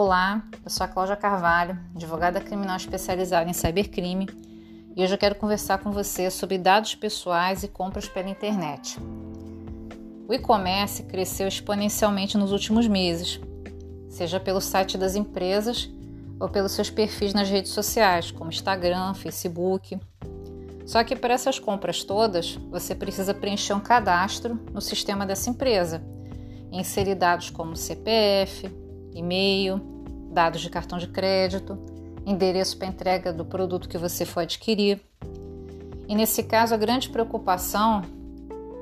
Olá, eu sou a Cláudia Carvalho, advogada criminal especializada em cybercrime, e hoje eu quero conversar com você sobre dados pessoais e compras pela internet. O e-commerce cresceu exponencialmente nos últimos meses, seja pelo site das empresas ou pelos seus perfis nas redes sociais, como Instagram, Facebook. Só que para essas compras todas, você precisa preencher um cadastro no sistema dessa empresa, inserir dados como CPF, e-mail, dados de cartão de crédito, endereço para entrega do produto que você for adquirir. E nesse caso, a grande preocupação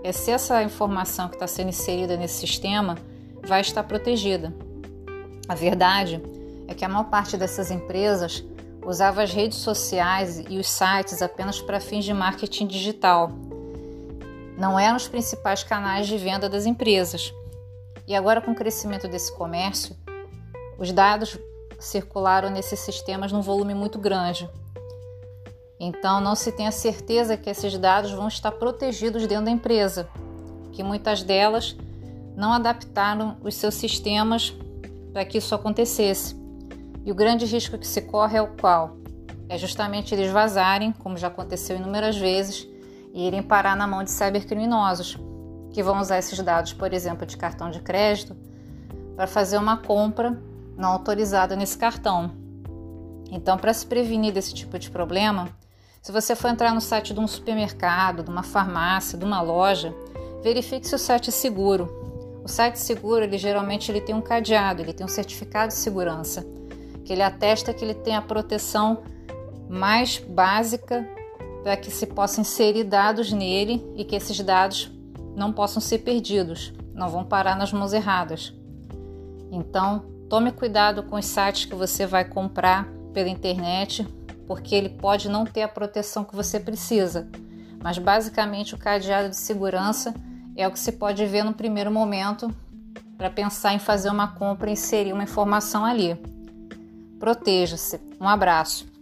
é se essa informação que está sendo inserida nesse sistema vai estar protegida. A verdade é que a maior parte dessas empresas usava as redes sociais e os sites apenas para fins de marketing digital. Não eram os principais canais de venda das empresas. E agora, com o crescimento desse comércio, os dados circularam nesses sistemas num volume muito grande. Então, não se tem a certeza que esses dados vão estar protegidos dentro da empresa, que muitas delas não adaptaram os seus sistemas para que isso acontecesse. E o grande risco que se corre é o qual? É justamente eles vazarem, como já aconteceu inúmeras vezes, e irem parar na mão de cybercriminosos, que vão usar esses dados, por exemplo, de cartão de crédito, para fazer uma compra não autorizada nesse cartão. Então, para se prevenir desse tipo de problema, se você for entrar no site de um supermercado, de uma farmácia, de uma loja, verifique se o site é seguro. O site seguro, ele geralmente ele tem um cadeado, ele tem um certificado de segurança, que ele atesta que ele tem a proteção mais básica para que se possa inserir dados nele e que esses dados não possam ser perdidos, não vão parar nas mãos erradas. Então, Tome cuidado com os sites que você vai comprar pela internet, porque ele pode não ter a proteção que você precisa. Mas basicamente o cadeado de segurança é o que se pode ver no primeiro momento para pensar em fazer uma compra e inserir uma informação ali. Proteja-se. Um abraço.